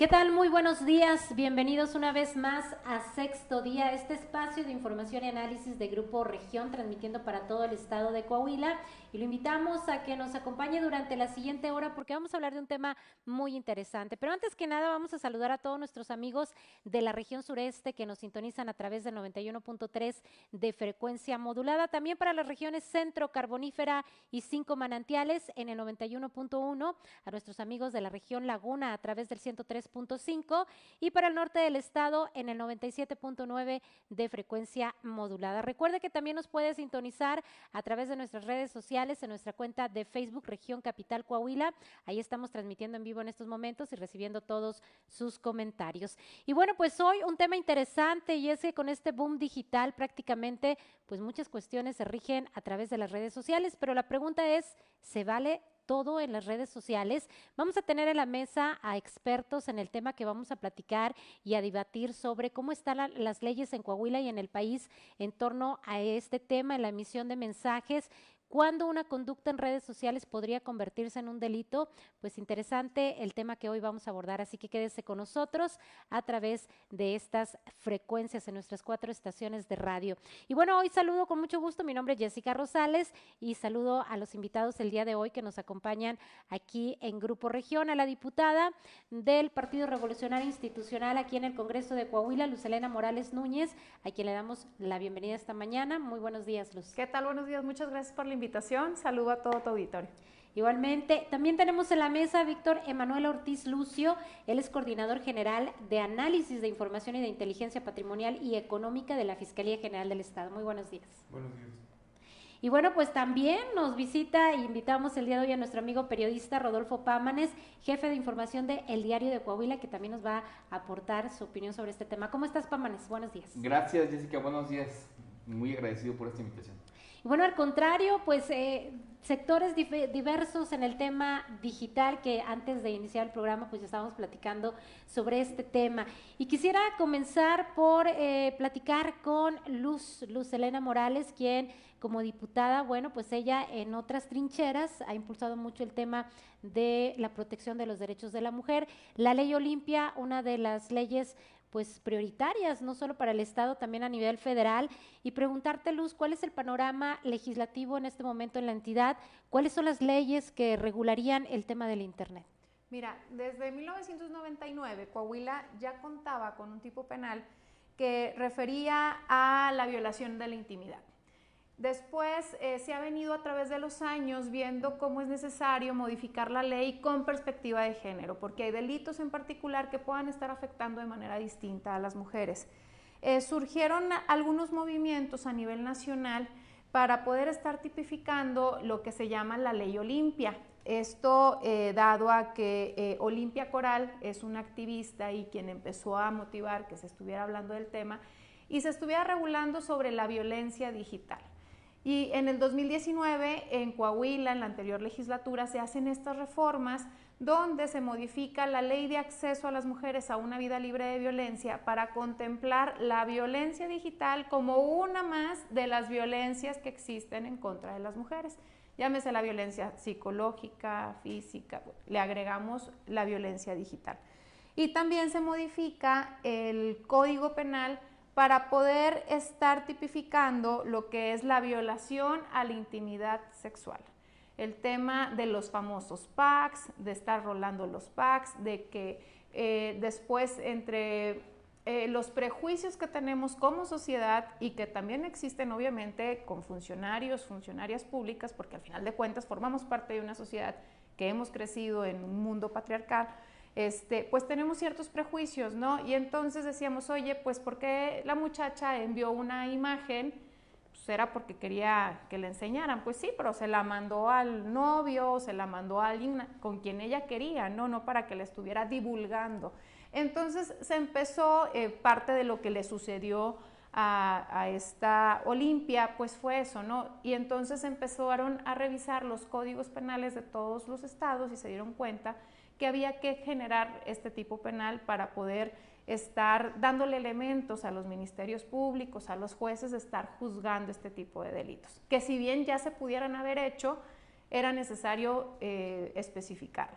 ¿Qué tal? Muy buenos días. Bienvenidos una vez más a Sexto Día, este espacio de información y análisis de Grupo Región, transmitiendo para todo el estado de Coahuila. Y lo invitamos a que nos acompañe durante la siguiente hora porque vamos a hablar de un tema muy interesante. Pero antes que nada, vamos a saludar a todos nuestros amigos de la región sureste que nos sintonizan a través del 91.3 de frecuencia modulada. También para las regiones centro, carbonífera y cinco manantiales en el 91.1. A nuestros amigos de la región Laguna a través del 103 y para el norte del estado en el 97.9 de frecuencia modulada. Recuerde que también nos puede sintonizar a través de nuestras redes sociales en nuestra cuenta de Facebook Región Capital Coahuila. Ahí estamos transmitiendo en vivo en estos momentos y recibiendo todos sus comentarios. Y bueno, pues hoy un tema interesante y es que con este boom digital prácticamente pues muchas cuestiones se rigen a través de las redes sociales, pero la pregunta es, ¿se vale todo en las redes sociales. Vamos a tener en la mesa a expertos en el tema que vamos a platicar y a debatir sobre cómo están las leyes en Coahuila y en el país en torno a este tema, en la emisión de mensajes, ¿Cuándo una conducta en redes sociales podría convertirse en un delito? Pues interesante el tema que hoy vamos a abordar, así que quédese con nosotros a través de estas frecuencias en nuestras cuatro estaciones de radio. Y bueno, hoy saludo con mucho gusto, mi nombre es Jessica Rosales y saludo a los invitados el día de hoy que nos acompañan aquí en Grupo Región, a la diputada del Partido Revolucionario Institucional aquí en el Congreso de Coahuila, Luz Elena Morales Núñez, a quien le damos la bienvenida esta mañana. Muy buenos días, Luz. ¿Qué tal? Buenos días, muchas gracias por la invitación. Saludo a todo tu auditorio. Igualmente, también tenemos en la mesa Víctor Emanuel Ortiz Lucio, él es coordinador general de análisis de información y de inteligencia patrimonial y económica de la Fiscalía General del Estado. Muy buenos días. Buenos días. Y bueno, pues también nos visita e invitamos el día de hoy a nuestro amigo periodista Rodolfo Pámanes, jefe de información de El Diario de Coahuila, que también nos va a aportar su opinión sobre este tema. ¿Cómo estás, Pámanes? Buenos días. Gracias, Jessica. Buenos días. Muy agradecido por esta invitación. Y bueno, al contrario, pues eh, sectores diversos en el tema digital que antes de iniciar el programa pues ya estábamos platicando sobre este tema. Y quisiera comenzar por eh, platicar con Luz, Luz Elena Morales, quien como diputada, bueno, pues ella en otras trincheras ha impulsado mucho el tema de la protección de los derechos de la mujer. La ley Olimpia, una de las leyes pues prioritarias, no solo para el Estado, también a nivel federal, y preguntarte, Luz, ¿cuál es el panorama legislativo en este momento en la entidad? ¿Cuáles son las leyes que regularían el tema del Internet? Mira, desde 1999 Coahuila ya contaba con un tipo penal que refería a la violación de la intimidad. Después eh, se ha venido a través de los años viendo cómo es necesario modificar la ley con perspectiva de género, porque hay delitos en particular que puedan estar afectando de manera distinta a las mujeres. Eh, surgieron algunos movimientos a nivel nacional para poder estar tipificando lo que se llama la ley Olimpia. Esto eh, dado a que Olimpia Coral es una activista y quien empezó a motivar que se estuviera hablando del tema y se estuviera regulando sobre la violencia digital. Y en el 2019, en Coahuila, en la anterior legislatura, se hacen estas reformas donde se modifica la ley de acceso a las mujeres a una vida libre de violencia para contemplar la violencia digital como una más de las violencias que existen en contra de las mujeres. Llámese la violencia psicológica, física, le agregamos la violencia digital. Y también se modifica el Código Penal para poder estar tipificando lo que es la violación a la intimidad sexual. El tema de los famosos packs, de estar rolando los packs, de que eh, después entre eh, los prejuicios que tenemos como sociedad y que también existen obviamente con funcionarios, funcionarias públicas, porque al final de cuentas formamos parte de una sociedad que hemos crecido en un mundo patriarcal, este, pues tenemos ciertos prejuicios, ¿no? Y entonces decíamos, oye, pues ¿por qué la muchacha envió una imagen? Pues era porque quería que le enseñaran, pues sí, pero se la mandó al novio, se la mandó a alguien con quien ella quería, ¿no? No para que le estuviera divulgando. Entonces se empezó, eh, parte de lo que le sucedió a, a, esta Olimpia, pues fue eso, ¿no? Y entonces empezaron a revisar los códigos penales de todos los estados y se dieron cuenta que había que generar este tipo penal para poder estar dándole elementos a los ministerios públicos, a los jueces, estar juzgando este tipo de delitos, que si bien ya se pudieran haber hecho, era necesario eh, especificarlo.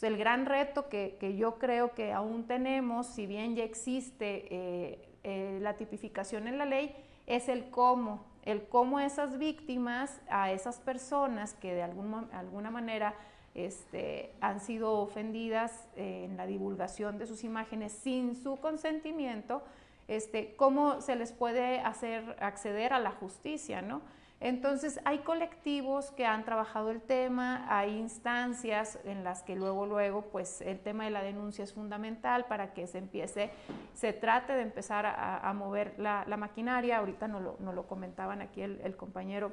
el gran reto que, yo creo que aún tenemos, si bien ya existe eh, eh, la tipificación en la ley, es el cómo, el cómo esas víctimas, a esas personas que de alguna manera este, han sido ofendidas en la divulgación de sus imágenes sin su consentimiento, este, cómo se les puede hacer acceder a la justicia, ¿no? Entonces hay colectivos que han trabajado el tema, hay instancias en las que luego, luego, pues el tema de la denuncia es fundamental para que se empiece, se trate de empezar a, mover la, maquinaria, ahorita no lo, no lo comentaban aquí el, compañero,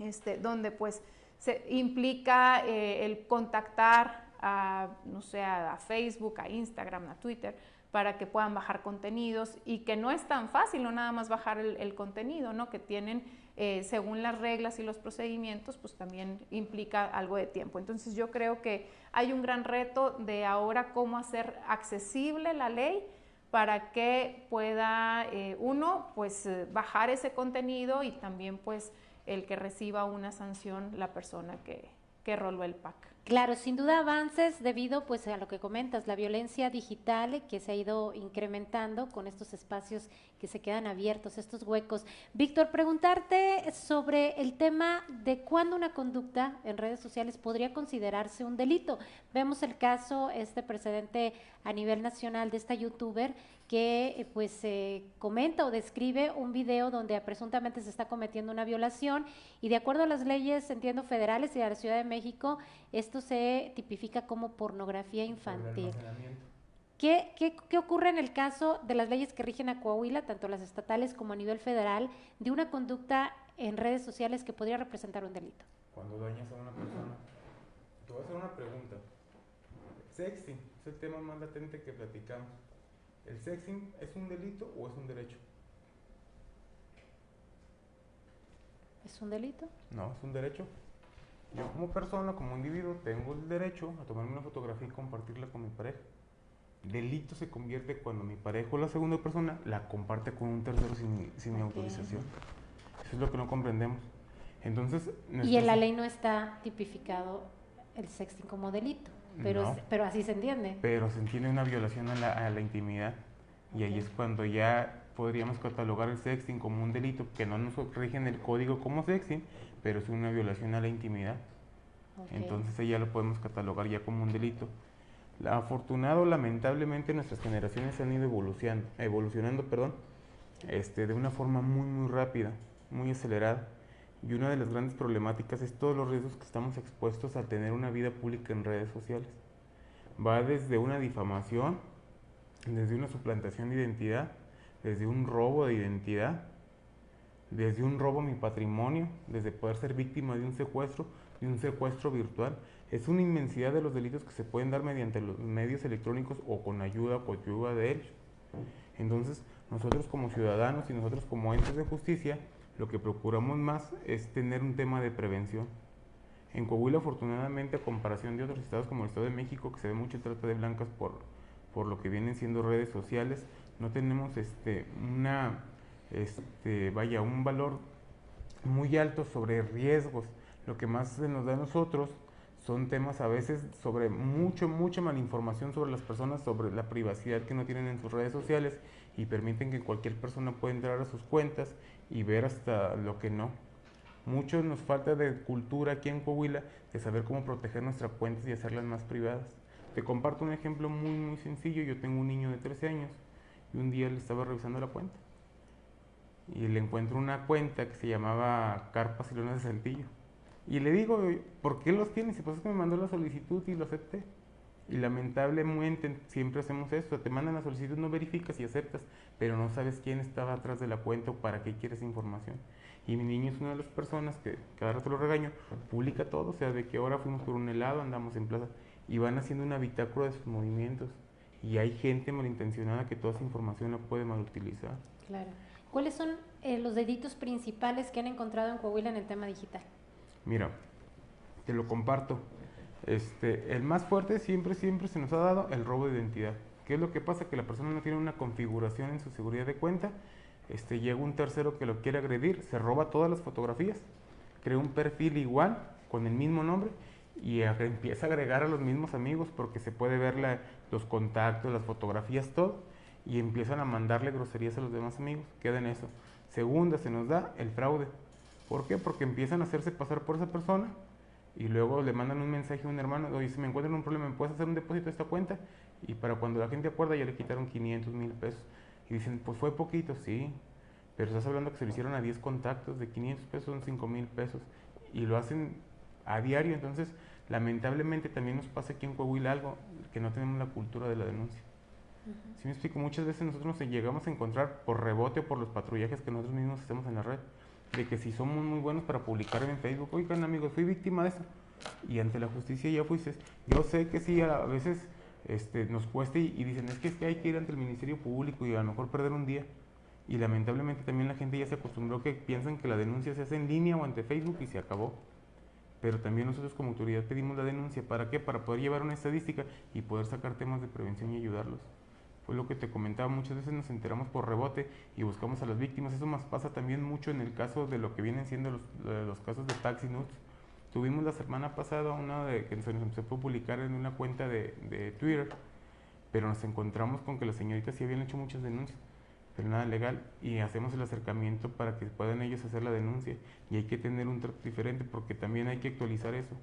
este, donde pues se implica eh, el contactar a, no sé, a, Facebook, a Instagram, a Twitter, para que puedan bajar contenidos y que no es tan fácil no nada más bajar el, contenido, ¿no? Que tienen eh, según las reglas y los procedimientos, pues también implica algo de tiempo. Entonces yo creo que hay un gran reto de ahora cómo hacer accesible la ley para que pueda eh, uno pues bajar ese contenido y también pues el que reciba una sanción la persona que, que roló el PAC. Claro, sin duda avances debido pues a lo que comentas, la violencia digital que se ha ido incrementando con estos espacios que se quedan abiertos, estos huecos. Víctor, preguntarte sobre el tema de cuándo una conducta en redes sociales podría considerarse un delito. Vemos el caso, este precedente a nivel nacional de esta youtuber que eh, pues se comenta o describe un video donde presuntamente se está cometiendo una violación y de acuerdo a las leyes, entiendo, federales y de la Ciudad de México, esto se tipifica como pornografía infantil. ¿Qué, qué, qué ocurre en el caso de las leyes que rigen a Coahuila, tanto las estatales como a nivel federal, de una conducta en redes sociales que podría representar un delito? Cuando dañas a una persona, te voy a hacer una pregunta. Sexting es el tema más latente que platicamos ¿El sexing es un delito o es un derecho? ¿Es un delito? No, es un derecho. Yo como persona, como individuo, tengo el derecho a tomarme una fotografía y compartirla con mi pareja. Delito se convierte cuando mi pareja o la segunda persona la comparte con un tercero sin, mi, autorización. Eso es lo que no comprendemos. Entonces, y en la ley no está tipificado el sexting como delito. Pero, pero así se entiende. Pero se entiende una violación a la, a la intimidad. Y ahí es cuando ya podríamos catalogar el sexting como un delito, que no nos rige en el código como sexting, pero es una violación a la intimidad. Entonces ahí ya lo podemos catalogar ya como un delito. Afortunado, lamentablemente, nuestras generaciones han ido evolucionando, evolucionando perdón, este, de una forma muy, muy rápida, muy acelerada. Y una de las grandes problemáticas es todos los riesgos que estamos expuestos al tener una vida pública en redes sociales. Va desde una difamación, desde una suplantación de identidad, desde un robo de identidad, desde un robo a mi patrimonio, desde poder ser víctima de un secuestro, de un secuestro virtual. Es una inmensidad de los delitos que se pueden dar mediante los medios electrónicos o con ayuda o ayuda de ellos. Entonces, nosotros como ciudadanos y nosotros como entes de justicia, lo que procuramos más es tener un tema de prevención. En Coahuila, afortunadamente, a comparación de otros estados como el Estado de México, que se ve mucho trata de blancas por, por lo que vienen siendo redes sociales, no tenemos este, una, este, vaya, un valor muy alto sobre riesgos. Lo que más se nos da a nosotros son temas a veces sobre mucho, mucha malinformación sobre las personas, sobre la privacidad que no tienen en sus redes sociales y permiten que cualquier persona pueda entrar a sus cuentas y ver hasta lo que no. Mucho nos falta de cultura aquí en Coahuila de saber cómo proteger nuestras cuentas y hacerlas más privadas. Te comparto un ejemplo muy muy sencillo. Yo tengo un niño de 13 años y un día le estaba revisando la cuenta y le encuentro una cuenta que se llamaba Carpas y Lonas de Saltillo. Y le digo, ¿por qué los tienes? Y pues es que me mandó la solicitud y lo acepté. Y lamentablemente siempre hacemos esto, te mandan la solicitud, no verificas y aceptas, pero no sabes quién estaba atrás de la cuenta o para qué quieres información. Y mi niño es una de las personas que cada rato lo regaño, publica todo, o sea, de que ahora fuimos por un helado, andamos en plaza, y van haciendo un habitáculo de sus movimientos. Y hay gente malintencionada que toda esa información la puede malutilizar. Claro. ¿Cuáles son eh, los delitos principales que han encontrado en Coahuila en el tema digital? Mira, te lo comparto. Este, el más fuerte siempre, siempre se nos ha dado el robo de identidad, ¿Qué es lo que pasa? Que la persona no tiene una configuración en su seguridad de cuenta, este, llega un tercero que lo quiere agredir, se roba todas las fotografías, crea un perfil igual, con el mismo nombre, y empieza a agregar a los mismos amigos porque se puede ver los contactos, las fotografías, todo, y empiezan a mandarle groserías a los demás amigos, queda en eso. Segunda, se nos da el fraude. ¿Por qué? Porque empiezan a hacerse pasar por esa persona y luego le mandan un mensaje a un hermano, oye, si me encuentran un problema, ¿me puedes hacer un depósito de esta cuenta? Y para cuando la gente acuerda ya le quitaron 500 mil pesos. Y dicen, pues fue poquito, sí, pero estás hablando que se lo hicieron a 10 contactos, de 500 pesos son 5 mil pesos. Y lo hacen a diario, entonces lamentablemente también nos pasa aquí en Coahuila algo, que no tenemos la cultura de la denuncia. Si me explico, muchas veces nosotros nos llegamos a encontrar por rebote o por los patrullajes que nosotros mismos hacemos en la red, de que si somos muy buenos para publicar en Facebook, oigan amigos, fui víctima de eso, y ante la justicia ya fuiste, yo sé que sí, a veces este, nos cuesta y, dicen, es que, es que hay que ir ante el Ministerio Público y a lo mejor perder un día, y lamentablemente también la gente ya se acostumbró que piensan que la denuncia se hace en línea o ante Facebook y se acabó pero también nosotros como autoridad pedimos la denuncia. ¿Para qué? Para poder llevar una estadística y poder sacar temas de prevención y ayudarlos. Fue lo que te comentaba, muchas veces nos enteramos por rebote y buscamos a las víctimas. Eso más pasa también mucho en el caso de lo que vienen siendo los, los casos de Taxi Nudes. Tuvimos la semana pasada una de, que se, se pudo publicar en una cuenta de, de Twitter, pero nos encontramos con que las señoritas sí habían hecho muchas denuncias nada legal y hacemos el acercamiento para que puedan ellos hacer la denuncia. Y hay que tener un trato diferente porque también hay que actualizar eso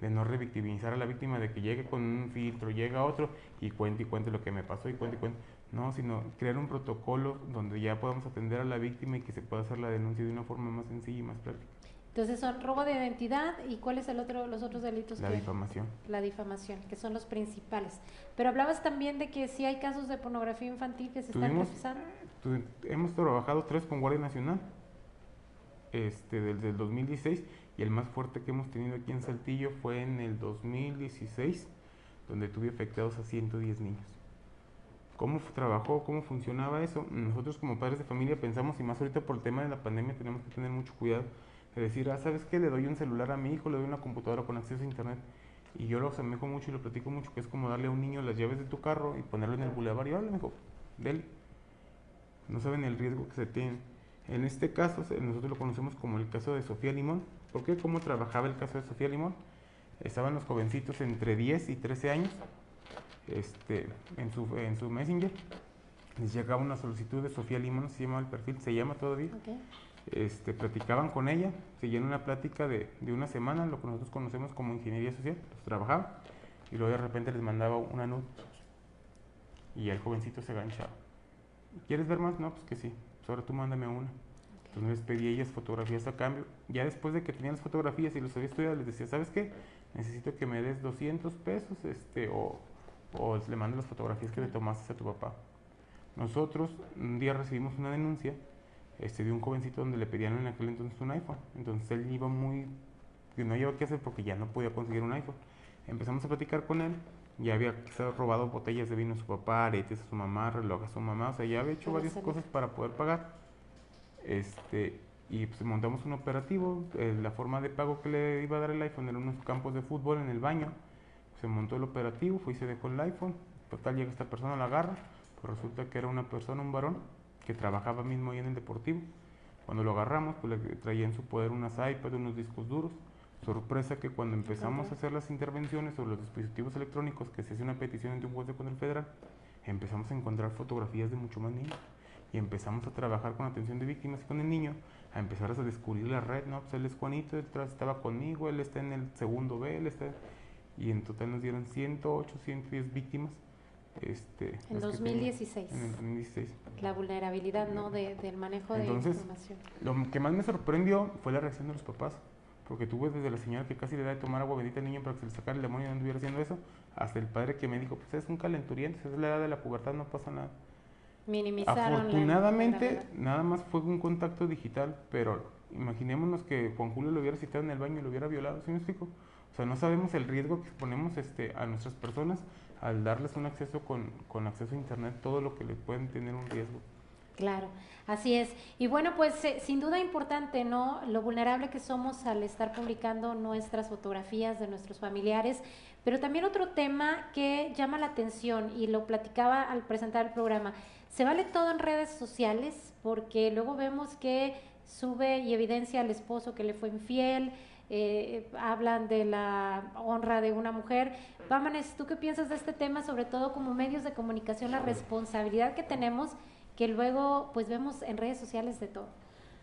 de no revictimizar a la víctima de que llegue con un filtro llega otro y cuente y cuente lo que me pasó y cuente y cuente. No sino crear un protocolo donde ya podamos atender a la víctima y que se pueda hacer la denuncia de una forma más sencilla y más práctica entonces son robo de identidad y cuál es el otro, los otros delitos. La difamación. La difamación, que son los principales. Pero hablabas también de que sí hay casos de pornografía infantil que se están procesando. Hemos trabajado tres con Guardia Nacional, este, desde el 2016 y el más fuerte que hemos tenido aquí en Saltillo fue en el 2016, donde tuve afectados a 110 niños. ¿Cómo trabajó? ¿Cómo funcionaba eso? Nosotros como padres de familia pensamos, y más ahorita por el tema de la pandemia, tenemos que tener mucho cuidado de decir, ah, ¿sabes qué? Le doy un celular a mi hijo, le doy una computadora con acceso a internet. Y yo lo asemejo mucho y lo platico mucho, que es como darle a un niño las llaves de tu carro y ponerlo en el bulevar y le mejor, dele. No saben el riesgo que se tiene. En este caso, nosotros lo conocemos como el caso de Sofía Limón. ¿Por qué? ¿Cómo trabajaba el caso de Sofía Limón? Estaban los jovencitos entre 10 y 13 años este, en, su, en su Messenger. Les llegaba una solicitud de Sofía Limón, se llama el perfil, se llama todavía este, platicaban con ella, seguían una plática de, de, una semana, lo que nosotros conocemos como ingeniería social, los trabajaban, y luego de repente les mandaba una nota y el jovencito se ganchaba. ¿Quieres ver más? No, pues que sí, pues ahora tú mándame una. Entonces les pedí ellas fotografías a cambio. Ya después de que tenían las fotografías y los había estudiado, les decía, ¿sabes qué? Necesito que me des 200 pesos este, o, o le mando las fotografías que le tomaste a tu papá. Nosotros un día recibimos una denuncia este, de un jovencito donde le pedían en aquel entonces un iPhone. Entonces él iba muy, no llevaba qué hacer porque ya no podía conseguir un iPhone. Empezamos a platicar con él, ya había robado botellas de vino a su papá, aretes a su mamá, reloj a su mamá, o sea, ya había hecho varias cosas para poder pagar. Este, y pues montamos un operativo, eh, la forma de pago que le iba a dar el iPhone era unos campos de fútbol en el baño. Se montó el operativo, fue y se dejó el iPhone. Total, llega esta persona, la agarra, pues resulta que era una persona, un varón, que trabajaba mismo ahí en el deportivo. Cuando lo agarramos, pues le traía en su poder unas iPads, unos discos duros. Sorpresa que cuando empezamos a hacer las intervenciones sobre los dispositivos electrónicos, que se hace una petición ante un juez de control federal, empezamos a encontrar fotografías de mucho más niños. Y empezamos a trabajar con atención de víctimas y con el niño, a empezar a descubrir la red, ¿no? Pues él es Juanito, detrás estaba conmigo, él está en el segundo B, él está... Y en total nos dieron 108, 110 víctimas este, en 2016. En 2016. La vulnerabilidad ¿no? De, del manejo de información. Lo que más me sorprendió fue la reacción de los papás. Porque tuve desde la señora que casi le da de tomar agua bendita al niño para que se le sacara el demonio y no anduviera haciendo eso, hasta el padre que me dijo, pues es un calenturiento, es la edad de la pubertad, no pasa nada. Minimizaron Afortunadamente, nada más fue un contacto digital, pero imaginémonos que Juan Julio lo hubiera citado en el baño y lo hubiera violado, ¿sí me explico? O sea, no sabemos el riesgo que ponemos este, a nuestras personas al darles un acceso con, con, acceso a internet, todo lo que le pueden tener un riesgo. Claro, así es. Y bueno, pues eh, sin duda importante, ¿no? Lo vulnerable que somos al estar publicando nuestras fotografías de nuestros familiares, pero también otro tema que llama la atención y lo platicaba al presentar el programa, se vale todo en redes sociales porque luego vemos que sube y evidencia al esposo que le fue infiel, eh, hablan de la honra de una mujer. Vámonos, ¿tú qué piensas de este tema, sobre todo como medios de comunicación, la responsabilidad que tenemos que luego pues vemos en redes sociales de todo?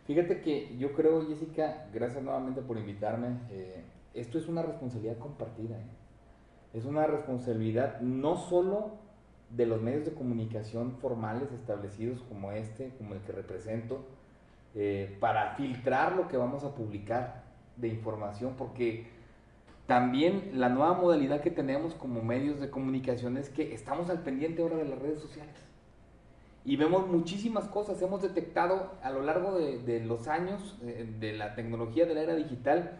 Fíjate que yo creo, Jessica, gracias nuevamente por invitarme, eh, esto es una responsabilidad compartida. ¿eh? Es una responsabilidad no solo de los medios de comunicación formales establecidos como este, como el que represento, eh, para filtrar lo que vamos a publicar de información, porque también la nueva modalidad que tenemos como medios de comunicación es que estamos al pendiente ahora de las redes sociales. Y vemos muchísimas cosas, hemos detectado a lo largo de, los años eh, de la tecnología de la era digital,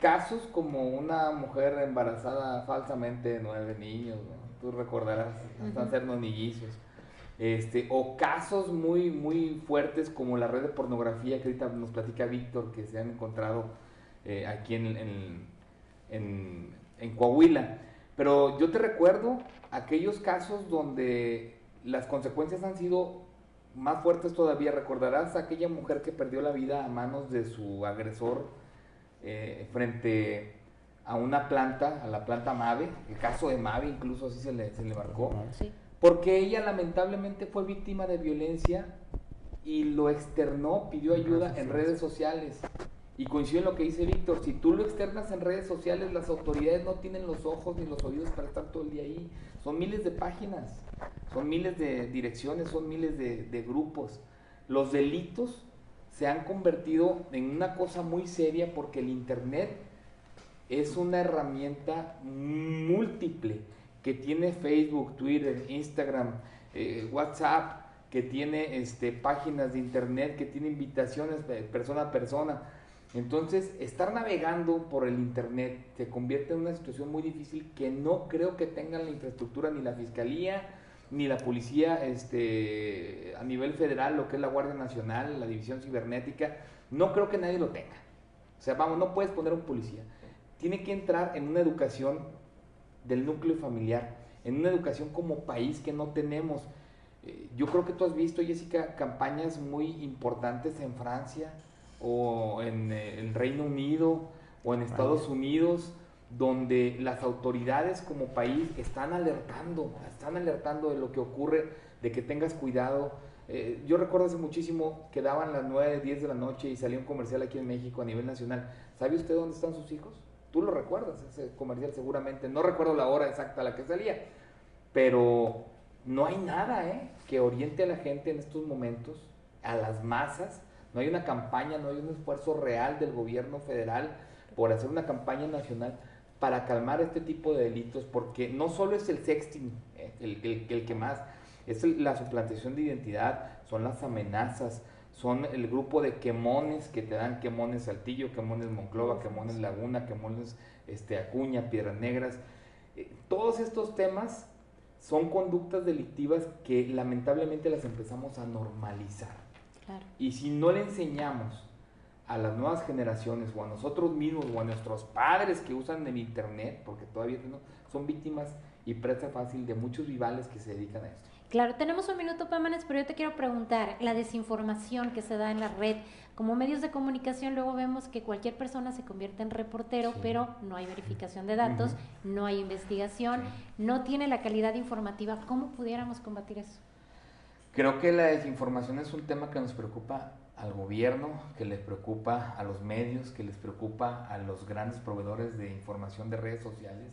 casos como una mujer embarazada falsamente de nueve niños, tú recordarás, hasta hacernos nillizos. Este, o casos muy, muy fuertes como la red de pornografía que ahorita nos platica Víctor, que se han encontrado eh, aquí en, en, en, Coahuila. Pero yo te recuerdo aquellos casos donde las consecuencias han sido más fuertes todavía. Recordarás a aquella mujer que perdió la vida a manos de su agresor eh, frente a una planta, a la planta Mave, el caso de Mave incluso así se le, se le marcó, porque ella lamentablemente fue víctima de violencia y lo externó, pidió ayuda en redes sociales. Y coincide en lo que dice Víctor, si tú lo externas en redes sociales, las autoridades no tienen los ojos ni los oídos para estar todo el día ahí. Son miles de páginas, son miles de direcciones, son miles de, grupos. Los delitos se han convertido en una cosa muy seria porque el Internet es una herramienta múltiple que tiene Facebook, Twitter, Instagram, eh, WhatsApp, que tiene este, páginas de internet, que tiene invitaciones de persona a persona. Entonces, estar navegando por el internet se convierte en una situación muy difícil que no creo que tengan la infraestructura ni la fiscalía ni la policía este, a nivel federal, lo que es la Guardia Nacional, la División Cibernética, no creo que nadie lo tenga. O sea, vamos, no puedes poner un policía tiene que entrar en una educación del núcleo familiar, en una educación como país que no tenemos. Eh, yo creo que tú has visto, Jessica, campañas muy importantes en Francia o en eh, el Reino Unido o en Estados Unidos, donde las autoridades como país están alertando, están alertando de lo que ocurre, de que tengas cuidado. Eh, yo recuerdo hace muchísimo que daban las 9, 10 de la noche y salía un comercial aquí en México a nivel nacional. ¿Sabe usted dónde están sus hijos? Tú lo recuerdas, ese comercial seguramente. No recuerdo la hora exacta a la que salía, pero no hay nada ¿eh? que oriente a la gente en estos momentos, a las masas. No hay una campaña, no hay un esfuerzo real del gobierno federal por hacer una campaña nacional para calmar este tipo de delitos, porque no solo es el sexting ¿eh? el, que más, es la suplantación de identidad, son las amenazas, son el grupo de quemones que te dan quemones Saltillo, quemones Monclova, quemones Laguna, quemones este, Acuña, Piedras Negras. Eh, todos estos temas son conductas delictivas que lamentablemente las empezamos a normalizar. Y si no le enseñamos a las nuevas generaciones o a nosotros mismos o a nuestros padres que usan el Internet, porque todavía no, son víctimas y presa fácil de muchos rivales que se dedican a esto. Claro, tenemos un minuto, Pámanes, pero yo te quiero preguntar, la desinformación que se da en la red, como medios de comunicación luego vemos que cualquier persona se convierte en reportero, pero no hay verificación de datos, no hay investigación, no tiene la calidad informativa. ¿Cómo pudiéramos combatir eso? Creo que la desinformación es un tema que nos preocupa al gobierno, que les preocupa a los medios, que les preocupa a los grandes proveedores de información de redes sociales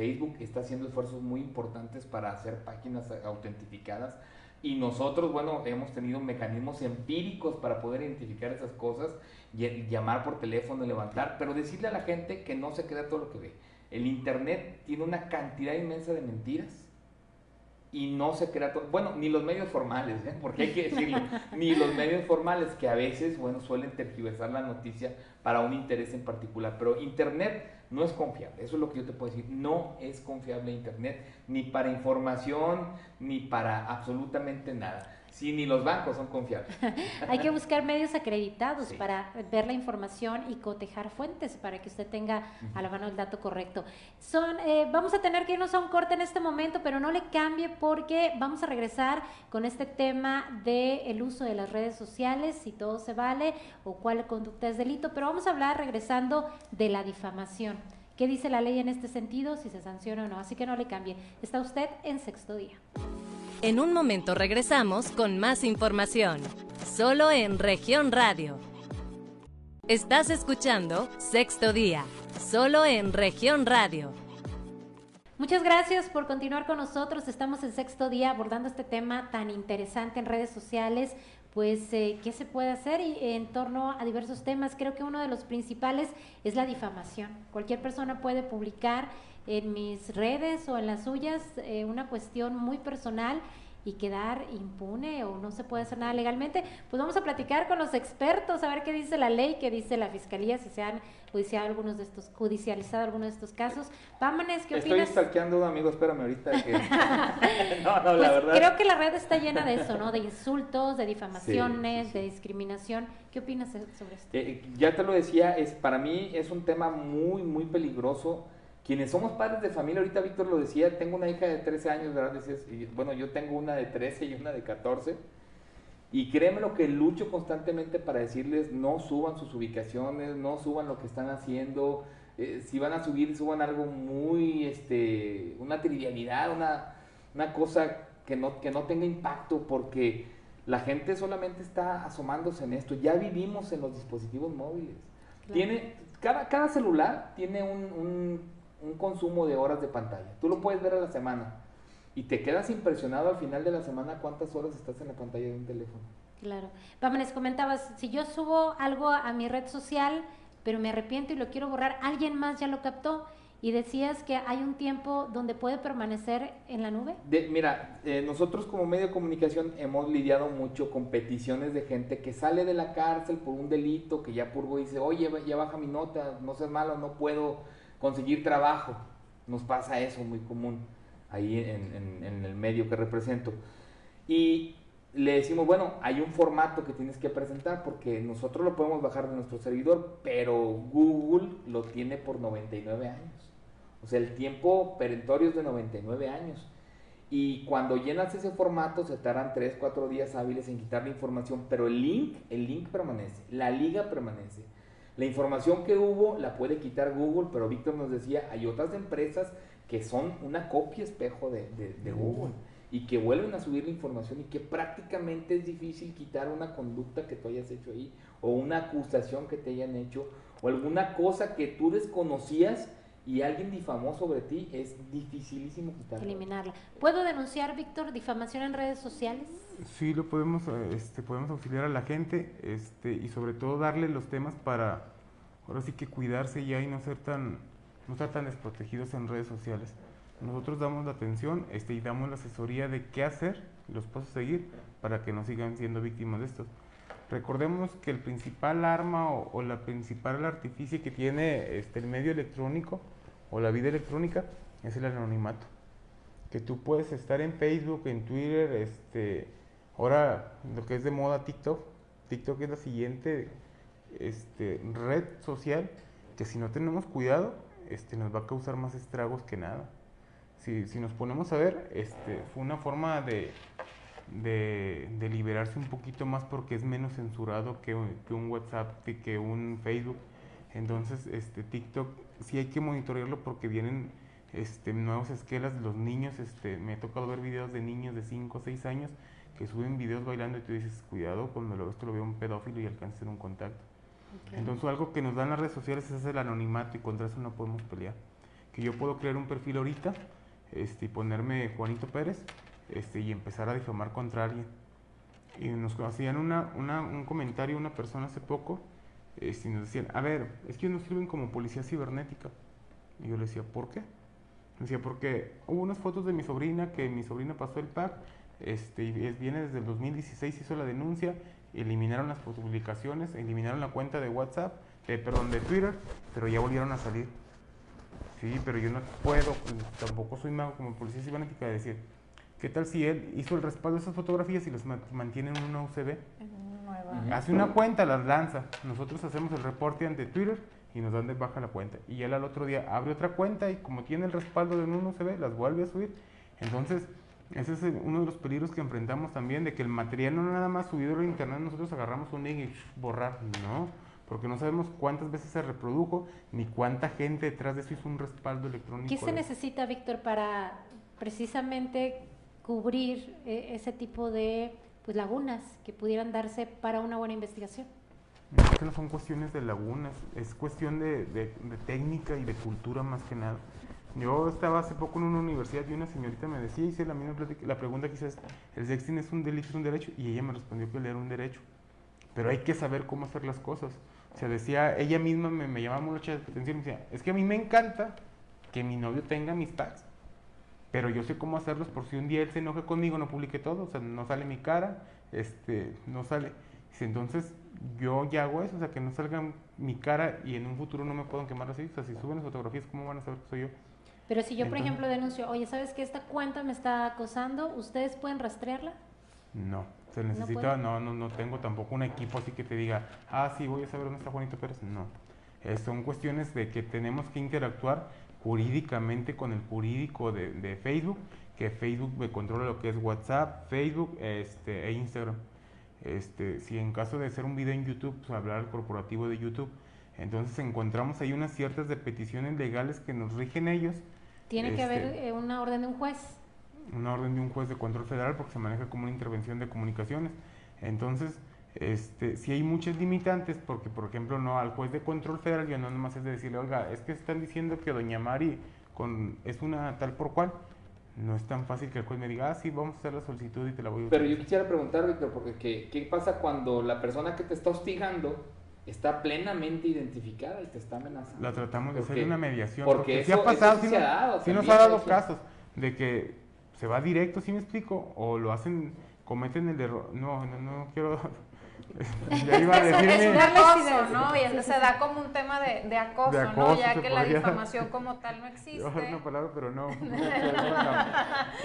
Facebook está haciendo esfuerzos muy importantes para hacer páginas autentificadas y nosotros, bueno, hemos tenido mecanismos empíricos para poder identificar esas cosas y llamar por teléfono, levantar, pero decirle a la gente que no se crea todo lo que ve. El Internet tiene una cantidad inmensa de mentiras y no se crea todo, bueno, ni los medios formales, ¿eh? porque hay que decirlo, ni los medios formales que a veces, bueno, suelen tergiversar la noticia para un interés en particular, pero Internet no es confiable, eso es lo que yo te puedo decir, no es confiable Internet, ni para información, ni para absolutamente nada. Si ni los bancos son confiables. Hay que buscar medios acreditados Sí. para ver la información y cotejar fuentes para que usted tenga a la mano el dato correcto. Son, eh, vamos a tener que irnos a un corte en este momento, pero no le cambie porque vamos a regresar con este tema del el uso de las redes sociales, si todo se vale o cuál conducta es delito, pero vamos a hablar regresando de la difamación. ¿Qué dice la ley en este sentido? Si se sanciona o no. Así que no le cambie. Está usted en sexto día. En un momento regresamos con más información, solo en región radio. Estás escuchando Sexto Día, solo en región radio. Muchas gracias por continuar con nosotros. Estamos en sexto día abordando este tema tan interesante en redes sociales. Pues, eh, ¿qué se puede hacer y, en torno a diversos temas? Creo que uno de los principales es la difamación. Cualquier persona puede publicar en mis redes o en las suyas eh, una cuestión muy personal y quedar impune o no se puede hacer nada legalmente, pues vamos a platicar con los expertos a ver qué dice la ley, qué dice la fiscalía, si se han judiciado algunos de estos, judicializado algunos de estos casos. Vámones, ¿qué Estoy opinas? stalkeando, amigo, espérame ahorita que... no, no, Pues la verdad... creo que la red está llena de eso, ¿no? De insultos, de difamaciones, de discriminación. ¿Qué opinas sobre esto? Eh, ya te lo decía, es para mí es un tema muy, muy peligroso. Quienes somos padres de familia, ahorita Víctor lo decía, tengo una hija de 13 años, ¿verdad? Decías, y, bueno, yo tengo una de 13 y una de 14. Y créeme lo que lucho constantemente para decirles, no suban sus ubicaciones, no suban lo que están haciendo. eh, si van a subir, suban algo muy, este, una trivialidad, una, una cosa que no, que no tenga impacto, porque la gente solamente está asomándose en esto. Ya vivimos en los dispositivos móviles. Claro. Tiene, cada, cada celular tiene un, un- un consumo de horas de pantalla. Tú lo puedes ver a la semana. Y te quedas impresionado al final de la semana cuántas horas estás en la pantalla de un teléfono. Claro. Vámonos, comentabas, si yo subo algo a mi red social, pero me arrepiento y lo quiero borrar, alguien más ya lo captó. Y decías que hay un tiempo donde puede permanecer en la nube. De- mira, eh, nosotros como medio de comunicación hemos lidiado mucho con peticiones de gente que sale de la cárcel por un delito, que ya purgó y dice, oye, ya baja mi nota, no seas malo, no puedo conseguir trabajo. Nos pasa eso muy común ahí en, el medio que represento. Y le decimos, bueno, hay un formato que tienes que presentar porque nosotros lo podemos bajar de nuestro servidor, pero Google lo tiene por 99 años. O sea, el tiempo perentorio es de 99 años. Y cuando llenas ese formato se tardan 3, 4 días hábiles en quitar la información, pero el link, el link permanece, la liga permanece. La información que hubo la puede quitar Google, pero Víctor nos decía, hay otras empresas que son una copia espejo de, de- de Google y que vuelven a subir la información y que prácticamente es difícil quitar una conducta que tú hayas hecho ahí o una acusación que te hayan hecho o alguna cosa que tú desconocías y alguien difamó sobre ti, es dificilísimo quitarla. Eliminarla. ¿Puedo denunciar, Víctor, difamación en redes sociales? Sí, lo podemos, eh, este, podemos auxiliar a la gente este, y sobre todo darle los temas para, ahora sí que cuidarse ya y no ser tan, no estar tan desprotegidos en redes sociales. Nosotros damos la atención este, y damos la asesoría de qué hacer, los pasos a seguir para que no sigan siendo víctimas de estos. Recordemos que el principal arma o, la principal artificio que tiene este, el medio electrónico o la vida electrónica es el anonimato que tú puedes estar en Facebook, en Twitter, este, ahora lo que es de moda TikTok, TikTok es la siguiente este, red social que si no tenemos cuidado, este, nos va a causar más estragos que nada. Si, si nos ponemos a ver, este, fue una forma de, de, de liberarse un poquito más porque es menos censurado que que un WhatsApp, que, que un Facebook. Entonces, este, TikTok sí hay que monitorearlo porque vienen este, nuevas esquelas. Los niños, este, me ha tocado ver videos de niños de 5 o 6 años que suben videos bailando y tú dices, cuidado, cuando lo ves, te lo veo un pedófilo y alcanza a hacer un contacto. Entonces, algo que nos dan las redes sociales es el anonimato y contra eso no podemos pelear. Que yo puedo crear un perfil ahorita este, y ponerme Juanito Pérez este, y empezar a difamar contra alguien. Y nos hacían una, un comentario una persona hace poco este, y nos decían, a ver, es que nos sirven como policía cibernética. Y yo le decía, ¿por qué? Me decía, porque hubo unas fotos de mi sobrina que mi sobrina pasó el PAC, este, y viene desde el 2016, hizo la denuncia, eliminaron las publicaciones, eliminaron la cuenta de WhatsApp, de, perdón, de Twitter, pero ya volvieron a salir. Sí, pero yo no puedo, tampoco soy mago como policía cibernética de decir, ¿Qué tal si él hizo el respaldo de esas fotografías y las ma- mantiene en una UCB? Nueva. Hace una cuenta, las lanza. Nosotros hacemos el reporte ante Twitter y nos dan de baja la cuenta. Y él al otro día abre otra cuenta y como tiene el respaldo de un UCB, las vuelve a subir. Entonces, ese es uno de los peligros que enfrentamos también, de que el material no nada más subido a internet, nosotros agarramos un link y borrar. No, porque no sabemos cuántas veces se reprodujo, ni cuánta gente detrás de eso hizo un respaldo electrónico. ¿Qué se necesita, Víctor, para precisamente cubrir eh, ese tipo de pues, lagunas que pudieran darse para una buena investigación? Es que no son cuestiones de lagunas, es cuestión de, de- de técnica y de cultura más que nada. Yo estaba hace poco en una universidad y una señorita me decía, hice la misma la pregunta hice, ¿el sexting es un delito, es un derecho? Y ella me respondió que era un derecho. Pero hay que saber cómo hacer las cosas. O sea, decía, ella misma me, me llamaba mucha atención y decía, es que a mí me encanta que mi novio tenga mis tags, pero yo sé cómo hacerlos por si un día él se enoja conmigo, no publique todo, o sea, no sale mi cara, este, no sale. Entonces yo ya hago eso, o sea, que no salga mi cara y en un futuro no me puedan quemar así, o sea, si suben las fotografías, ¿cómo van a saber que soy yo? Pero si yo, por Entonces- ejemplo, denuncio, oye, ¿sabes que esta cuenta me está acosando? ¿Ustedes pueden rastrearla? No, se No necesita, puede. no, no, no tengo tampoco un equipo así que te diga, ah, sí, voy a saber dónde está Juanito Pérez. No, Eh, son cuestiones de que tenemos que interactuar jurídicamente con el jurídico de, de Facebook, que Facebook me controla lo que es WhatsApp, Facebook este, e Instagram. Este, si en caso de hacer un video en YouTube, pues, hablar al corporativo de YouTube, entonces encontramos ahí unas ciertas de peticiones legales que nos rigen ellos, Tiene que haber Este- eh, una orden de un juez. una orden de un juez de control federal porque se maneja como una intervención de comunicaciones. Entonces, este, si hay muchas limitantes, porque por ejemplo, no al juez de control federal ya no nomás es de decirle, oiga, es que están diciendo que doña Mari con, es una tal por cual. No es tan fácil que el juez me diga, ah, sí, vamos a hacer la solicitud y te la voy a Pero yo utilizar". quisiera preguntar, Víctor, porque ¿qué, qué pasa cuando la persona que te está hostigando está plenamente identificada y te está amenazando? La tratamos de hacer Porque- una mediación. porque eso- ha pasado, sí sí, se no- ha dado sí nos ha dado casos de que se va directo, ¿sí me explico? O lo hacen, cometen el error. No, no, no quiero. Ya iba a Eso decir es un acoso. ¿no? Y se da como un tema de, de acoso, De ¿no? Ya que la difamación como tal no existe. una palabra, pero no.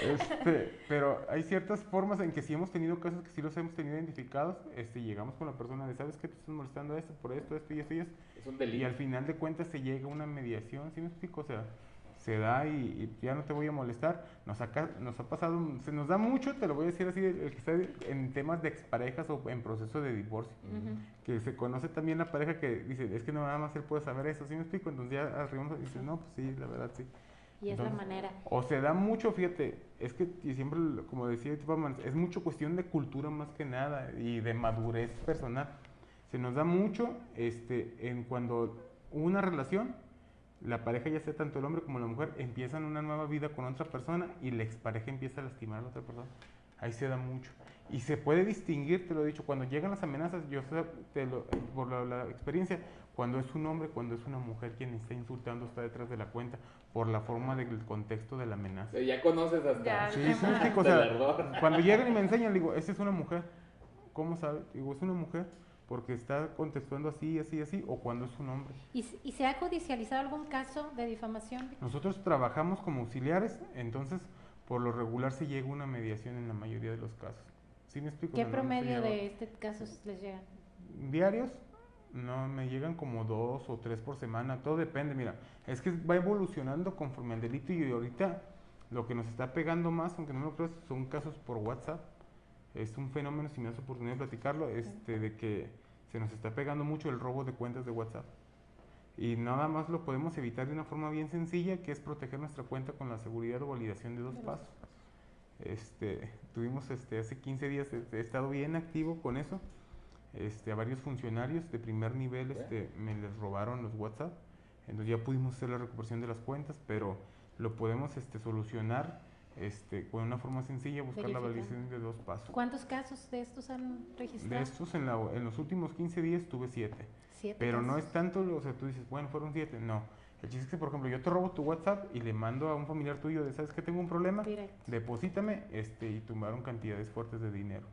Este, pero hay ciertas formas en que sí hemos tenido casos que sí los hemos tenido identificados. Este, llegamos con la persona de, ¿sabes qué? Te estás molestando a esto, por esto, esto y esto y esto. Es un Y delito. al final de cuentas se llega a una mediación, ¿sí me explico? O sea, se da y, y ya no te voy a molestar. Nos, acá, nos ha pasado, se nos da mucho, te lo voy a decir así, el, que está en temas de exparejas o en proceso de divorcio. Ujú. Que se conoce también la pareja que dice, es que no nada más él puede saber eso, ¿sí me explico? Entonces ya arribamos y dices, no, pues sí, la verdad sí. Y es la Entonces, manera. O se da mucho, fíjate, es que y siempre, como decía Tipaman, es mucho cuestión de cultura más que nada y de madurez personal. Se nos da mucho este, en cuando una relación, la pareja, ya sea tanto el hombre como la mujer, empiezan una nueva vida con otra persona y la expareja empieza a lastimar a la otra persona. Ahí se da mucho. Y se puede distinguir, te lo he dicho, cuando llegan las amenazas, yo sé, te lo- por la, la experiencia, cuando es un hombre, cuando es una mujer quien está insultando, está detrás de la cuenta, por la forma del contexto de la amenaza. ya conoces hasta. Ya, Sí, sí, sí, o sea, cuando llegan y me enseñan, digo, esa es una mujer. ¿Cómo sabe? Digo, es una mujer porque está contextuando así, así, así, o cuando es un hombre. ¿Y, se ha judicializado algún caso de difamación? Nosotros trabajamos como auxiliares, entonces por lo regular se llega una mediación en la mayoría de los casos. ¿Sí me explico? ¿Qué no- promedio de este casos les llegan? diarios, no, me llegan como dos o tres por semana, todo depende, mira, es que va evolucionando conforme al delito y ahorita lo que nos está pegando más, aunque no me lo creas, son casos por WhatsApp, es un fenómeno, si me das oportunidad de platicarlo, este, de que se nos está pegando mucho el robo de cuentas de WhatsApp. Y nada más lo podemos evitar de una forma bien sencilla, que es proteger nuestra cuenta con la seguridad o validación de dos pasos. Este, tuvimos este, hace 15 días, este, he estado bien activo con eso. Este, a varios funcionarios de primer nivel este, me les robaron los WhatsApp. Entonces ya pudimos hacer la recuperación de las cuentas, pero lo podemos este, solucionar este, con una forma sencilla, buscar la validación de dos pasos. ¿Cuántos casos de estos han registrado? De estos en, la- en los últimos 15 días tuve 7. Siete Pero no casos. es tanto, o sea, tú dices, bueno, fueron 7. No. El chiste es que, por ejemplo, yo te robo tu WhatsApp y le mando a un familiar tuyo de, ¿sabes que tengo un problema? Directo. deposítame este, y tumbaron cantidades fuertes de dinero.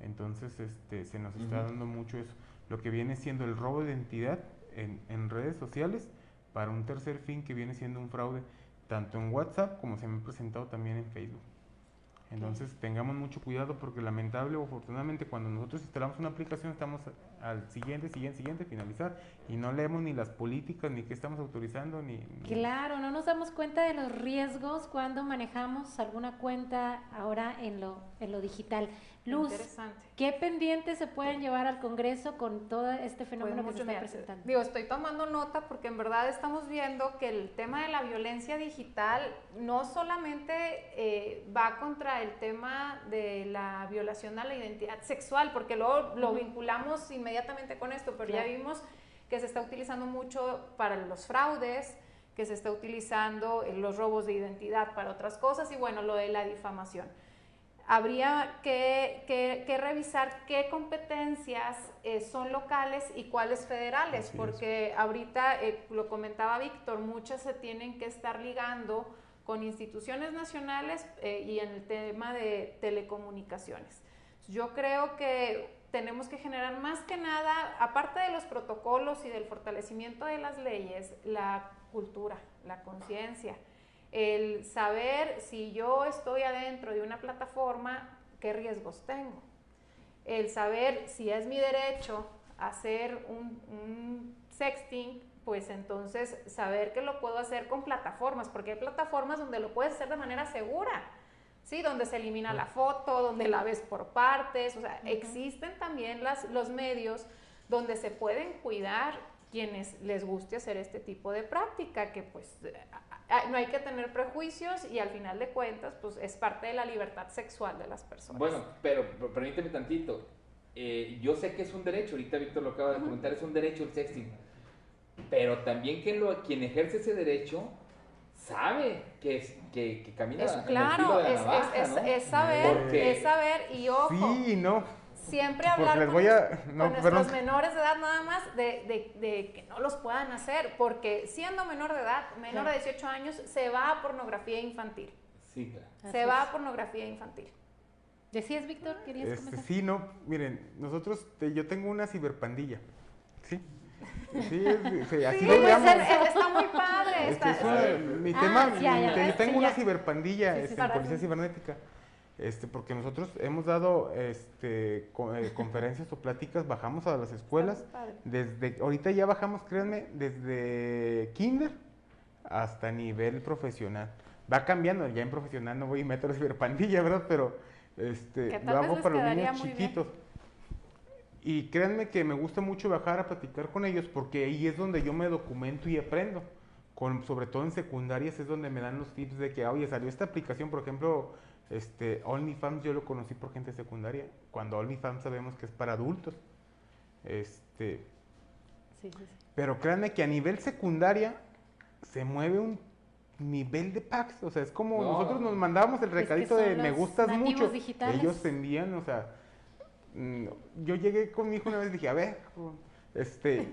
Entonces este, se nos está Ujú. dando mucho eso. Lo que viene siendo el robo de identidad en, en redes sociales para un tercer fin que viene siendo un fraude tanto en WhatsApp como se me ha presentado también en Facebook. Entonces tengamos mucho cuidado porque lamentable o afortunadamente cuando nosotros instalamos una aplicación estamos al siguiente, siguiente, siguiente, finalizar y no leemos ni las políticas ni qué estamos autorizando ni... Claro, no nos damos cuenta de los riesgos cuando manejamos alguna cuenta ahora en lo, en lo digital. Luz, ¿qué pendientes se pueden llevar al Congreso con todo este fenómeno pues que se está presentando? Digo, estoy tomando nota porque en verdad estamos viendo que el tema de la violencia digital no solamente eh, va contra el tema de la violación a la identidad sexual, porque luego lo vinculamos inmediatamente con esto, pero ya vimos que se está utilizando mucho para los fraudes, que se está utilizando los robos de identidad para otras cosas y bueno, lo de la difamación habría que, revisar qué competencias eh, son locales y cuáles federales, porque ahorita, eh, lo comentaba Víctor, muchas se tienen que estar ligando con instituciones nacionales eh, y en el tema de telecomunicaciones. Yo creo que tenemos que generar más que nada, aparte de los protocolos y del fortalecimiento de las leyes, la cultura, la conciencia el saber si yo estoy adentro de una plataforma, qué riesgos tengo. El saber si es mi derecho hacer un, sexting, pues entonces saber que lo puedo hacer con plataformas, porque hay plataformas donde lo puedes hacer de manera segura, ¿sí? Donde se elimina la foto, donde la ves por partes, o sea, existen también las, los medios donde se pueden cuidar quienes les guste hacer este tipo de práctica, que pues no hay que tener prejuicios y al final de cuentas, pues es parte de la libertad sexual de las personas. Bueno, pero, permíteme tantito. Eh, yo sé que es un derecho, ahorita Víctor lo acaba de comentar, es un derecho el sexting. Pero también quien, lo, quien ejerce ese derecho sabe que, es, que, camina es, claro, es, es, saber, es saber y ojo. Sí, no siempre hablar con, nuestros menores de edad nada más de, de, que no los puedan hacer, porque siendo menor de edad, menor de 18 años, se va a pornografía infantil. Sí, claro. Se va a pornografía infantil. ¿Decías, Víctor? ¿Querías este, comentar? Sí, no, miren, nosotros, yo tengo una ciberpandilla, ¿sí? Sí, sí, así lo llamo. está muy padre. Este es mi tema, ah, yo tengo una ciberpandilla este, en Policía Cibernética. Este, porque nosotros hemos dado este, eh, conferencias o pláticas, bajamos a las escuelas, desde, ahorita ya bajamos, créanme, desde kinder hasta nivel profesional. Va cambiando, ya en profesional no voy y meto la ciberpandilla, ¿verdad? Pero este, lo hago para los niños chiquitos. Y créanme que me gusta mucho bajar a platicar con ellos porque ahí es donde yo me documento y aprendo. Con, sobre todo en secundarias es donde me dan los tips de que, oye, salió esta aplicación, por ejemplo, este, OnlyFans yo lo conocí por gente secundaria, cuando OnlyFans sabemos que es para adultos. Este, Pero créanme que a nivel secundaria se mueve un nivel de packs, o sea, es como nosotros nos mandábamos el recadito de me gustas mucho, ellos envían, o sea, mm, yo llegué con mi hijo una vez y dije, a ver, este,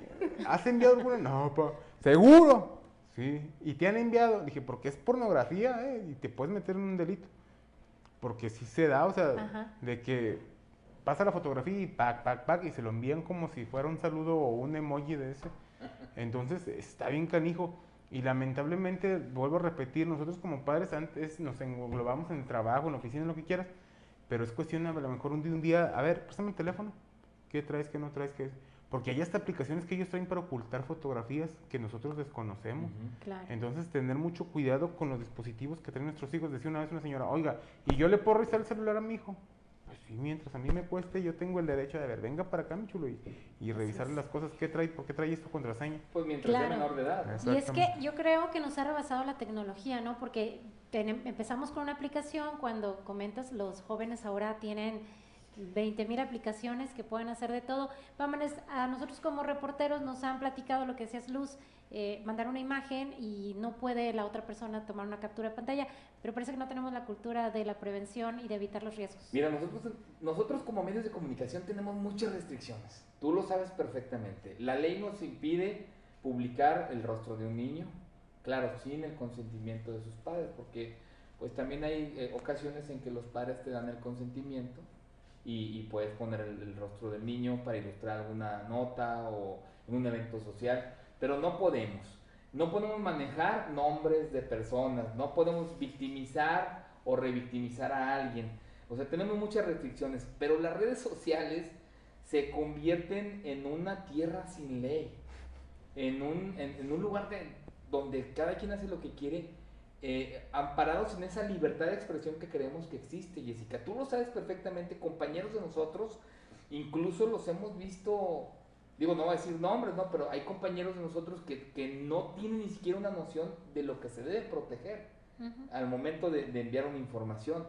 ¿has enviado alguna? No, pa, seguro, sí, y te han enviado, dije, porque es pornografía, eh, y te puedes meter en un delito porque sí se da, o sea, de que pasa la fotografía y pac, pac, pac, y se lo envían como si fuera un saludo o un emoji de ese. Entonces, está bien canijo. Y lamentablemente, vuelvo a repetir, nosotros como padres antes nos englobamos en trabajo, en oficina, en lo que quieras, pero es cuestión a lo mejor un día, un día a ver, préstame el teléfono, ¿qué traes, qué no traes, qué porque hay hasta aplicaciones que ellos traen para ocultar fotografías que nosotros desconocemos. Entonces, tener mucho cuidado con los dispositivos que traen nuestros hijos. Decía una vez una señora, oiga, ¿y yo le puedo revisar el celular a mi hijo? Pues sí, mientras a mí me cueste, yo tengo el derecho de ver, venga para acá, mi chulo, y, y revisar las cosas que trae, por qué trae esto contraseña. Pues mientras sea menor de edad. Y es que yo creo que nos ha rebasado la tecnología, ¿no? Porque empezamos con una aplicación, cuando comentas, los jóvenes ahora tienen 20 mil aplicaciones que pueden hacer de todo. Vámonos, a nosotros como reporteros nos han platicado lo que decías Luz, eh, mandar una imagen y no puede la otra persona tomar una captura de pantalla, pero parece que no tenemos la cultura de la prevención y de evitar los riesgos. Mira, nosotros, nosotros como medios de comunicación tenemos muchas restricciones, tú lo sabes perfectamente. La ley nos impide publicar el rostro de un niño, claro, sin el consentimiento de sus padres, porque pues también hay eh, ocasiones en que los padres te dan el consentimiento y, puedes poner el, rostro del niño para ilustrar alguna nota o en un evento social, pero no podemos. No podemos manejar nombres de personas, no podemos victimizar o revictimizar a alguien. O sea, tenemos muchas restricciones, pero las redes sociales se convierten en una tierra sin ley, en un, en, un lugar de, donde cada quien hace lo que quiere, eh, amparados en esa libertad de expresión que creemos que existe, Jessica. Tú lo sabes perfectamente, compañeros de nosotros, incluso los hemos visto, digo, no voy a decir nombres, no, pero hay compañeros de nosotros que, que no tienen ni siquiera una noción de lo que se debe proteger al momento de, enviar una información.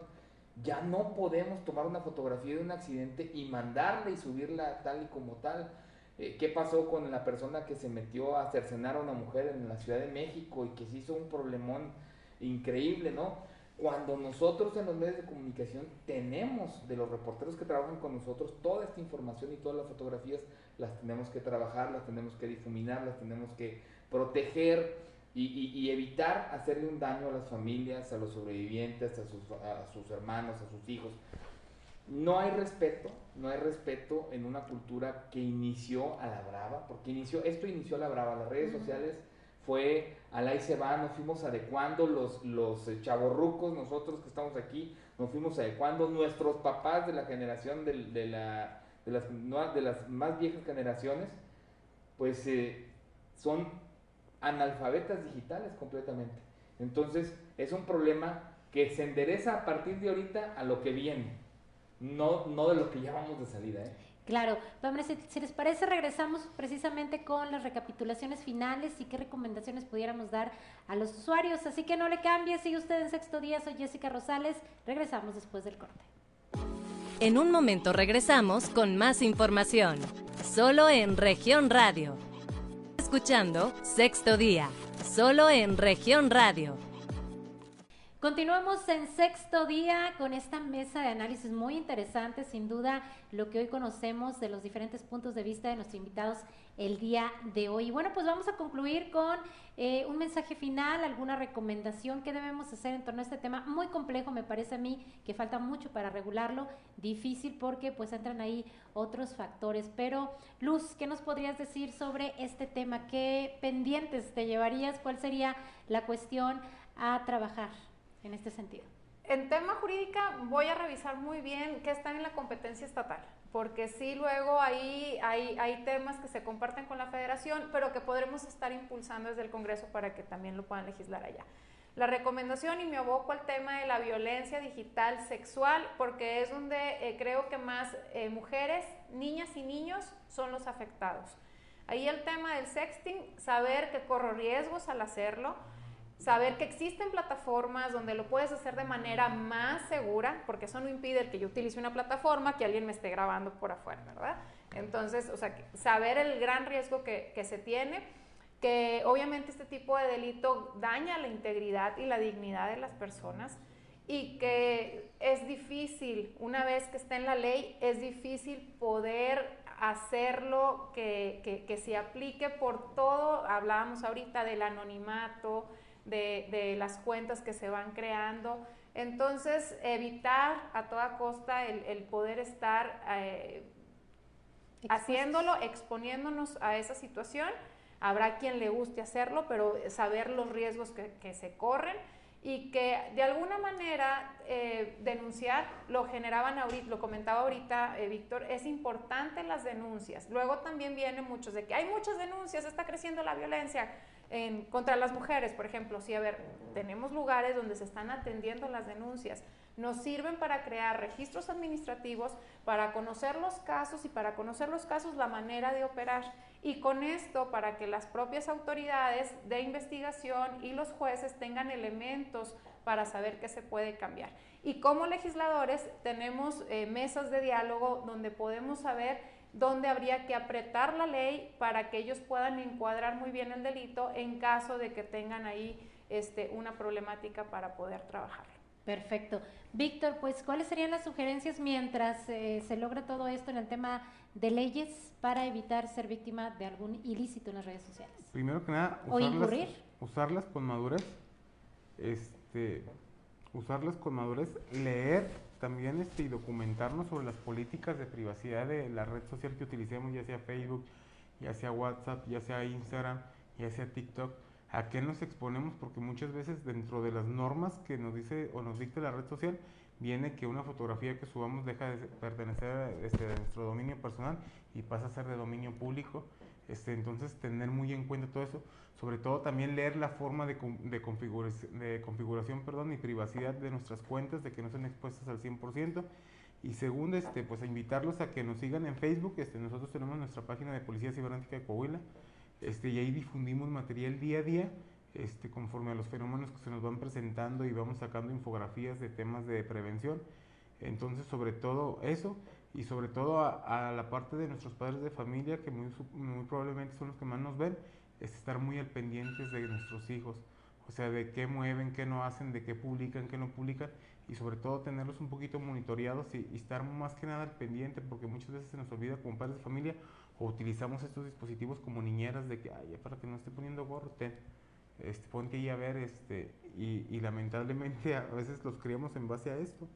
Ya no podemos tomar una fotografía de un accidente y mandarla y subirla tal y como tal. Eh, ¿Qué pasó con la persona que se metió a cercenar a una mujer en la Ciudad de México y que se hizo un problemón increíble, ¿no? Cuando nosotros en los medios de comunicación tenemos de los reporteros que trabajan con nosotros toda esta información y todas las fotografías, las tenemos que trabajar, las tenemos que difuminar, las tenemos que proteger y, evitar hacerle un daño a las familias, a los sobrevivientes, a sus, a sus hermanos, a sus hijos. No hay respeto, no hay respeto en una cultura que inició a la brava, porque inició, esto inició a la brava, las redes sociales fue al ahí se va, nos fuimos adecuando, los, los chavorrucos, nosotros que estamos aquí, nos fuimos adecuando, nuestros papás de la generación de, de, la, de, las, de las más viejas generaciones, pues eh, son analfabetas digitales completamente. Entonces, es un problema que se endereza a partir de ahorita a lo que viene, no, no de lo que ya vamos de salida. ¿eh? Claro, si, si, les parece, regresamos precisamente con las recapitulaciones finales y qué recomendaciones pudiéramos dar a los usuarios. Así que no le cambie, sigue usted en sexto día, soy Jessica Rosales, regresamos después del corte. En un momento regresamos con más información, solo en región radio escuchando Sexto Día, solo en región radio. Continuamos en sexto día con esta mesa de análisis muy interesante, sin duda lo que hoy conocemos de los diferentes puntos de vista de nuestros invitados el día de hoy. Bueno, pues vamos a concluir con eh, un mensaje final, alguna recomendación que debemos hacer en torno a este tema muy complejo, me parece a mí que falta mucho para regularlo, difícil porque pues entran ahí otros factores. Pero Luz, ¿qué nos podrías decir sobre este tema? ¿Qué pendientes te llevarías? ¿Cuál sería la cuestión a trabajar? En este sentido? En tema jurídica voy a revisar muy bien qué está en la competencia estatal, porque sí luego ahí hay, hay temas que se comparten con la federación, pero que podremos estar impulsando desde el Congreso para que también lo puedan legislar allá. La recomendación y me aboco al tema de la violencia digital sexual, porque es donde eh, creo que más eh, mujeres, niñas y niños son los afectados. Ahí el tema del sexting, saber que corro riesgos al hacerlo, saber que existen plataformas donde lo puedes hacer de manera más segura, porque eso no impide que yo utilice una plataforma que alguien me esté grabando por afuera, ¿verdad? Entonces, o sea, saber el gran riesgo que, que se tiene, que obviamente este tipo de delito daña la integridad y la dignidad de las personas y que es difícil, una vez que está en la ley, es difícil poder hacerlo que, que, que se aplique por todo, hablábamos ahorita del anonimato, de, las cuentas que se van creando. Entonces, evitar a toda costa el, poder estar eh, haciéndolo, exponiéndonos a esa situación. Habrá quien le guste hacerlo, pero saber los riesgos que, se corren y que de alguna manera eh, denunciar, lo generaban ahorita, lo comentaba ahorita eh, Víctor, es importante las denuncias. Luego también vienen muchos de que hay muchas denuncias, está creciendo la violencia en, contra las mujeres, por ejemplo, sí, a ver, tenemos lugares donde se están atendiendo las denuncias, nos sirven para crear registros administrativos, para conocer los casos y para conocer los casos la manera de operar. Y con esto, para que las propias autoridades de investigación y los jueces tengan elementos para saber qué se puede cambiar. Y como legisladores tenemos eh, mesas de diálogo donde podemos saber donde habría que apretar la ley para que ellos puedan encuadrar muy bien el delito en caso de que tengan ahí este, una problemática para poder trabajar. Perfecto. Víctor, pues, ¿cuáles serían las sugerencias mientras eh, se logra todo esto en el tema de leyes para evitar ser víctima de algún ilícito en las redes sociales? Primero que nada, usarlas, usarlas con madurez, este, usarlas con madurez, leer también este, y documentarnos sobre las políticas de privacidad de la red social que utilicemos, ya sea Facebook, ya sea WhatsApp, ya sea Instagram, ya sea TikTok. A qué nos exponemos, porque muchas veces dentro de las normas que nos dice o nos dicta la red social, viene que una fotografía que subamos deja de pertenecer este, a, nuestro dominio personal y pasa a ser de dominio público. Este, entonces, tener muy en cuenta todo eso, sobre todo también leer la forma de, de, configuración, de configuración perdón, y privacidad de nuestras cuentas, de que no sean expuestas al 100%. Y segundo, este, pues a invitarlos a que nos sigan en Facebook. Este, nosotros tenemos nuestra página de Policía Cibernética de Coahuila este, y ahí difundimos material día a día este, conforme a los fenómenos que se nos van presentando y vamos sacando infografías de temas de prevención. Entonces, sobre todo eso y sobre todo a, la parte de nuestros padres de familia, que muy, muy, probablemente son los que más nos ven, es estar muy al pendientes de nuestros hijos. O sea, de qué mueven, qué no hacen, de qué publican, qué no publican y sobre todo tenerlos un poquito monitoreados y, y estar más que nada al pendiente porque muchas veces se nos olvida como padres de familia o utilizamos estos dispositivos como niñeras de que, ay, para que no esté poniendo gorro, ten, este, ponte ahí a ver, este, y, y, lamentablemente a veces los criamos en base a esto.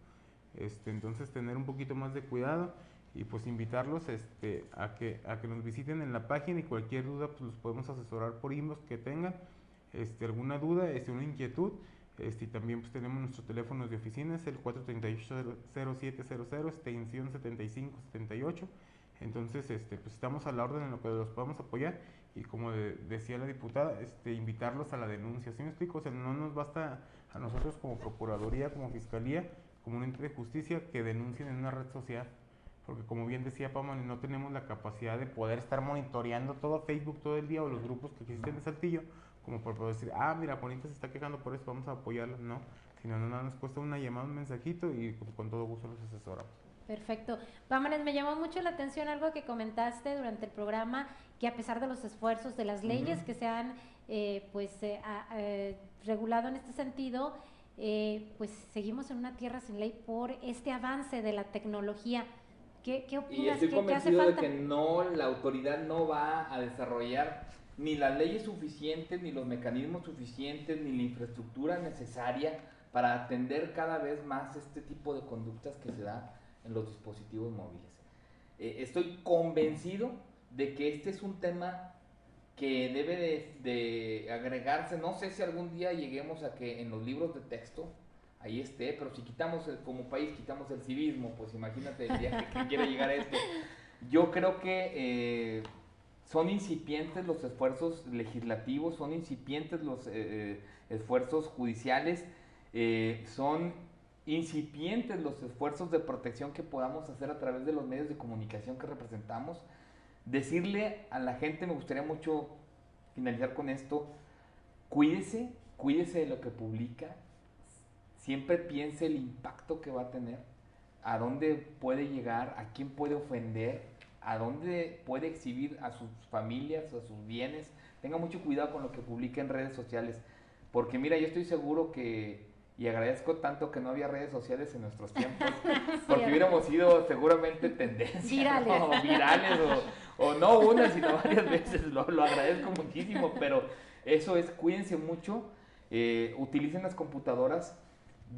Este, entonces tener un poquito más de cuidado y pues invitarlos este, a, que, a que nos visiten en la página y cualquier duda pues los podemos asesorar por inbox que tengan, este, alguna duda, este, una inquietud. Este, y también pues tenemos nuestros teléfonos de oficina, es el 438-0700, extensión 7578. Entonces, este, pues estamos a la orden en lo que los podemos apoyar y como decía la diputada, este, invitarlos a la denuncia. ¿Sí me explico? O sea, no nos basta a nosotros como Procuraduría, como Fiscalía, como un ente de justicia que denuncien en una red social. Porque como bien decía Pamani, no tenemos la capacidad de poder estar monitoreando todo Facebook todo el día o los grupos que existen de Saltillo, como por poder decir, ah, mira, Bonita se está quejando por eso, vamos a apoyarla. No, sino nada nos cuesta una llamada, un mensajito y con todo gusto los asesoramos. Perfecto. Vámonos, me llamó mucho la atención algo que comentaste durante el programa, que a pesar de los esfuerzos de las leyes que se han eh, pues eh, eh, regulado en este sentido, pues seguimos en una tierra sin ley por este avance de la tecnología. ¿Qué, qué opinas? Y estoy convencido de que no, la autoridad no va a desarrollar ni las leyes suficientes, ni los mecanismos suficientes, ni la infraestructura necesaria para atender cada vez más este tipo de conductas que se da en los dispositivos móviles. Eh, estoy convencido de que este es un tema que debe de, agregarse, no sé si algún día lleguemos a que en los libros de texto ahí esté, pero si quitamos el, como país, quitamos el civismo, pues imagínate el día que, quiere llegar a esto. Yo creo que eh, son incipientes los esfuerzos legislativos, son incipientes los eh, esfuerzos judiciales, son incipientes los esfuerzos de protección que podamos hacer a través de los medios de comunicación que representamos. Decirle a la gente, me gustaría mucho finalizar con esto, cuídese, cuídese de lo que publica, siempre piense el impacto que va a tener, a dónde puede llegar, a quién puede ofender, a dónde puede exhibir a sus familias, a sus bienes. Tenga mucho cuidado con lo que publica en redes sociales, porque mira, yo estoy seguro que y agradezco tanto que no había redes sociales en nuestros tiempos, porque hubiéramos sido seguramente tendencias, virales, o, virales o, no una, sino varias veces, lo, lo, agradezco muchísimo, pero eso es, cuídense mucho, eh, utilicen las computadoras,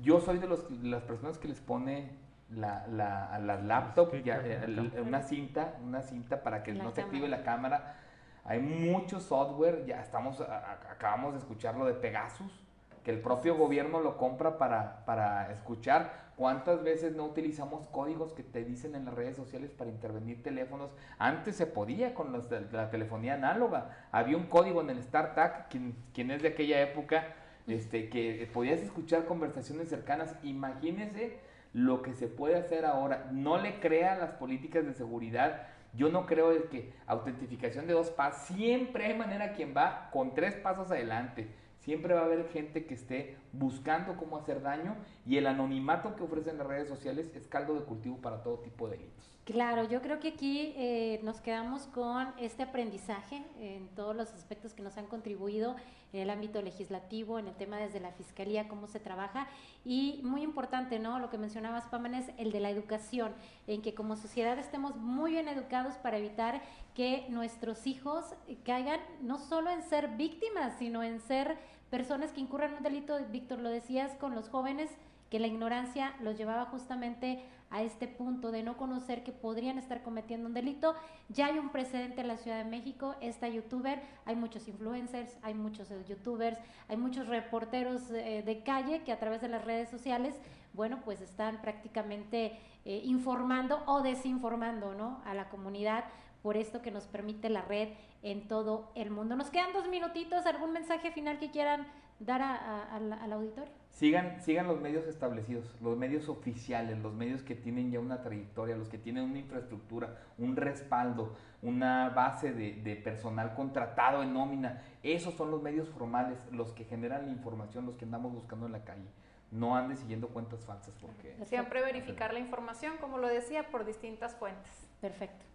yo soy de, los, las personas que les pone la, la, a las laptops eh, una cinta, una cinta para que no se active la cámara, hay mucho software, ya estamos, acabamos de escuchar lo de Pegasus, que el propio gobierno lo compra para, para escuchar. ¿Cuántas veces no utilizamos códigos que te dicen en las redes sociales para intervenir teléfonos? Antes se podía con la telefonía análoga. Había un código en el StarTAC, quien, quien es de aquella época, este, que podías escuchar conversaciones cercanas. Imagínese lo que se puede hacer ahora. No le crea las políticas de seguridad. Yo no creo que autentificación de dos pasos. Siempre hay manera quien va con tres pasos adelante. Siempre va a haber gente que esté buscando cómo hacer daño y el anonimato que ofrecen las redes sociales es caldo de cultivo para todo tipo de delitos. Claro, yo creo que aquí eh, nos quedamos con este aprendizaje en todos los aspectos que nos han contribuido en el ámbito legislativo, en el tema desde la fiscalía, cómo se trabaja y muy importante, ¿no? Lo que mencionabas, Paman, es el de la educación, en que como sociedad estemos muy bien educados para evitar que nuestros hijos caigan no solo en ser víctimas, sino en ser personas que incurran un delito, Víctor, lo decías, con los jóvenes que la ignorancia los llevaba justamente a este punto de no conocer que podrían estar cometiendo un delito. Ya hay un precedente en la Ciudad de México, esta youtuber, hay muchos influencers, hay muchos eh, youtubers, hay muchos reporteros eh, de calle que a través de las redes sociales, bueno, pues están prácticamente eh, informando o desinformando, ¿no? A la comunidad por esto que nos permite la red en todo el mundo. Nos quedan dos minutitos, ¿algún mensaje final que quieran dar al auditorio? Sigan, sigan los medios establecidos, los medios oficiales, los medios que tienen ya una trayectoria, los que tienen una infraestructura, un respaldo, una base de, personal contratado en nómina. Esos son los medios formales, los que generan la información, los que andamos buscando en la calle. No anden siguiendo cuentas falsas porque... Siempre verificar la información, como lo decía, por distintas fuentes. Perfecto.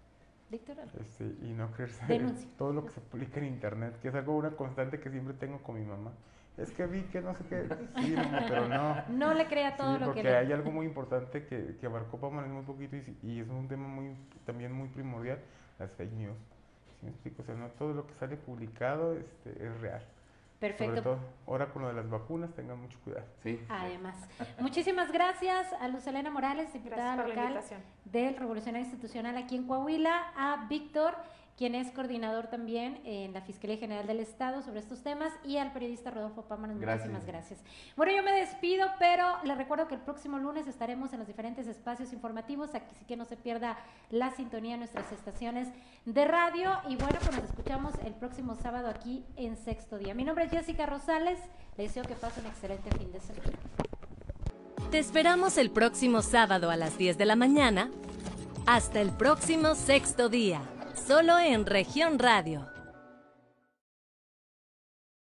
Este, y no creerse todo lo que se publica en internet, que es algo una constante que siempre tengo con mi mamá es que vi que no sé qué, sí, pero no. No le crea todo lo que Porque hay algo muy importante que, que abarcó Pamela muy poquito y, es un tema muy también muy primordial, las fake news. ¿Sí me explico? O sea, no todo lo que sale publicado este, es real. Perfecto. Sobre todo, ahora con lo de las vacunas, tengan mucho cuidado. Sí. Además. Muchísimas gracias a Luz Elena Morales, diputada local del Revolucionario Institucional aquí en Coahuila, a Víctor quien es coordinador también en la Fiscalía General del Estado sobre estos temas, y al periodista Rodolfo Pámanos. Muchísimas gracias. Bueno, yo me despido, pero les recuerdo que el próximo lunes estaremos en los diferentes espacios informativos, aquí sí que no se pierda la sintonía en nuestras estaciones de radio, y bueno, pues nos escuchamos el próximo sábado aquí en Sexto Día. Mi nombre es Jessica Rosales, les deseo que pasen un excelente fin de semana. Te esperamos el próximo sábado a las 10 de la mañana. Hasta el próximo Sexto Día solo en región radio